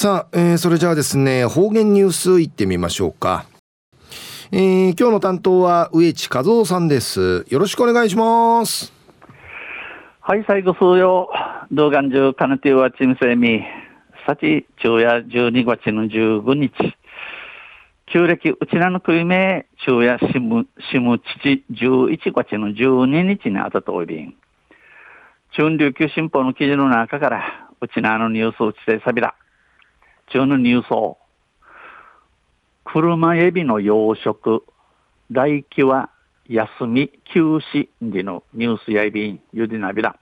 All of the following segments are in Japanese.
さあ、えー、それじゃあですね、方言ニュースいってみましょうか。えー、今日の担当は植地和夫さんです。よろしくお願いします。はい、最後数曜、動画中、カナティワチムセミ、サチ、昼夜12月の15日、旧暦、うちらの国名、昼夜しむ、しむ父、11月の12日にあたとおびん。中琉球新報の記事の中から、うちなのニュースをちてさびら。中のニュースを、車エビの養殖、来期は休み休止でのニュースやいびんゆでなびら。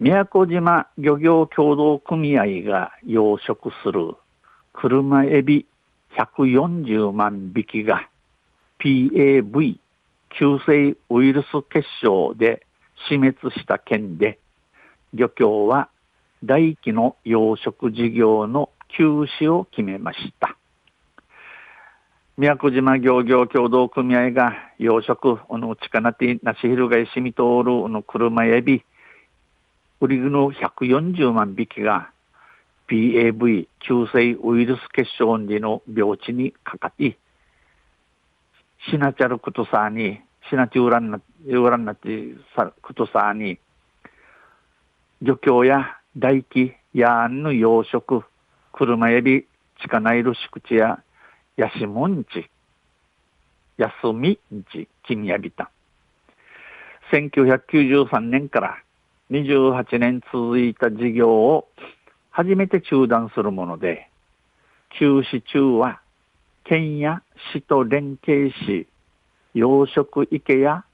宮古島漁業協同組合が養殖する。車エビ140万匹が。PAV 急性ウイルス結晶で死滅した件で。漁協は大規の養殖事業の休止を決めました。宮古島漁業協同組合が養殖、おのちかなてなしひるがいしみとおるおの車エビ、売り具の140万匹が PAV 急性ウイルス結晶での病地にかかってしなちゃることさにしなちうらんなうらんなってさことさに漁協や大気やんの養殖車エビちかないる敷地ややしもんちやすみんち君やびた1993年から28年続いた事業を初めて中断するもので、休止中は県や市と連携し、養殖池や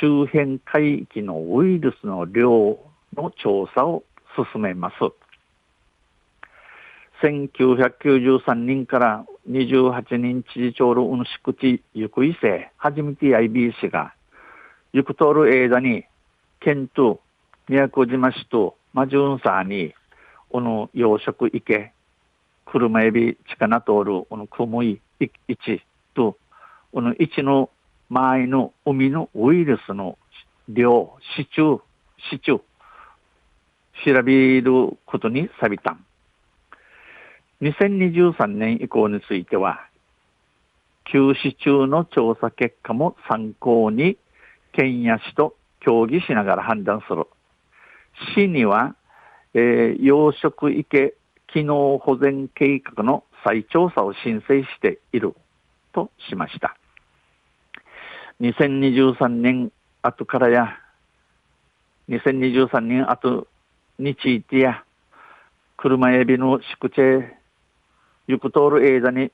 周辺海域のウイルスの量の調査を進めます。1993年から28人知事長の宿地行くいせ、初めて IBC が、行く通る間に、県と宮古島市とマジュンサーに、この養殖池、車エビ近な通る、この雲い位置と、この位置の周りの海のウイルスの量、市中、市中、調べることにさびた。2023年以降については、休止中の調査結果も参考に、県や市と協議しながら判断する。市には、えー、養殖池機能保全計画の再調査を申請しているとしました。2023年後からや、2023年後についてや、車エビの宿地へ行く通る間に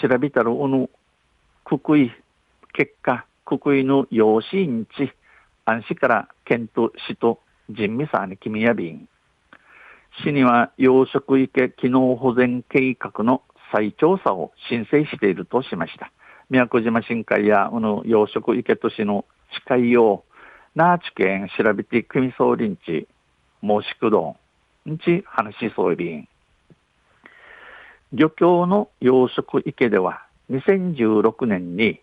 調べたるおぬ、くくい、結果、くくいの養子んち、安市から県と市と人味さに君やびん。市には養殖池機能保全計画の再調査を申請しているとしました。宮古島深海やこの養殖池都市の近いよう、ナーチ県調べて組総林地、申しくどん、んち話しそうびん。漁協の養殖池では2016年に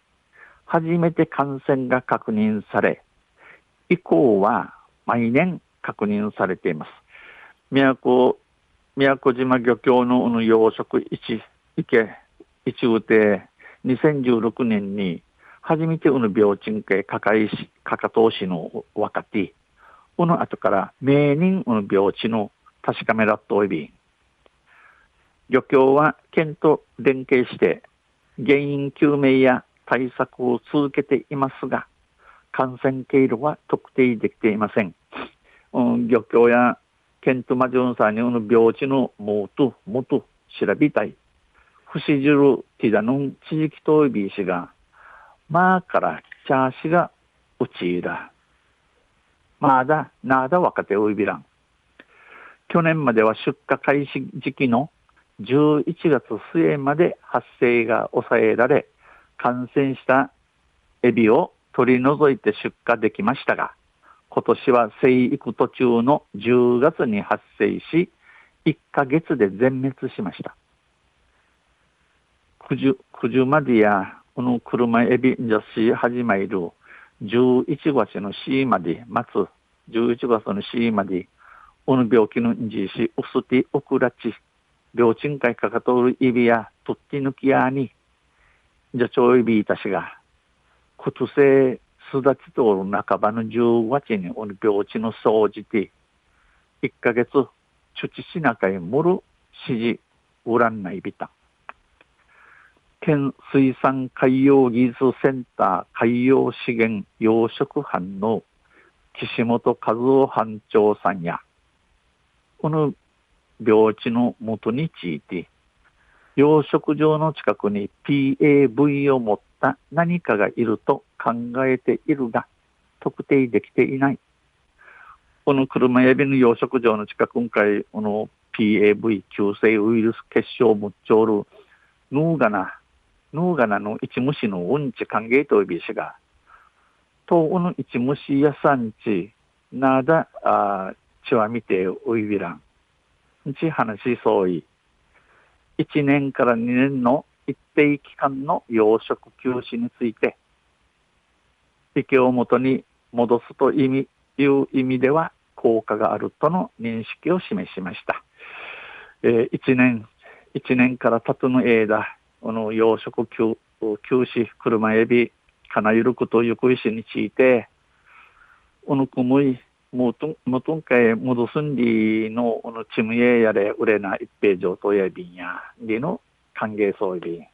初めて感染が確認され、以降は毎年確認されています。宮古、宮古島漁協の養殖一池、一宇で2016年に初めてうぬ病賃系かかいし、かかとうしの若手、うの後から名人うぬ病地の確かめらっとおいび、漁協は県と連携して原因究明や対策を続けていますが、感染経路は特定できていません。うん、漁協や県とマジョンさんにの病地のもと、もと調べたい。不死汁ティダノン地域といびしが、まあからチャーシがうちいら。まだ、なだ若手おいびらん。去年までは出荷開始時期の11月末まで発生が抑えられ、感染したエビを取り除いて出荷できましたが、今年は生育途中の10月に発生し、1ヶ月で全滅しました。九十、九十までや、この車エビ女子始まる11月の C まで待つ、11月の C まで、この病気のんじし、うすておくらち、病賃会かかとるいびやとって抜きやに、じゃちょいびいたしが、ことせすだちとおる半ばの10月におる病地の掃除で、1ヶ月、ちょちしなかいむる指示、うらんないびた。県水産海洋技術センター海洋資源養殖班の岸本和夫班長さんや、この病地のもとについて、養殖場の近くに PAV を持った何かがいると考えているが、特定できていない。この車エビの養殖場の近く今回、この PAV 急性ウイルス結晶むっちょる、ヌーガナ、ヌーガナの一虫のうんち歓迎といびしが、とうの一虫やさんち、なだ、あ、ちは見ておいびらん。ち話しそうい。1年から2年の一定期間の養殖休止について、意をもとに戻すと意味いう意味では効果があるとの認識を示しました。えー、1年、1年から経つの間、この養殖休休止、車エビ、かなゆるくとゆくいしについて、おぬくむい、もともとんかい戻すんりの、このチムエやれ、売れな一平上等やびんや、りの歓迎総理。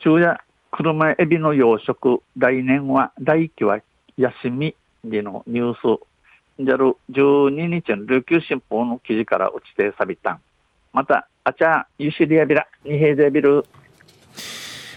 昼夜、車エビの養殖、来年は、来期は休みでのニュース、じゃる12日の琉球新報の記事から落ちてさびたん。また、あちゃ、ゆしりやびら、にへいでビル。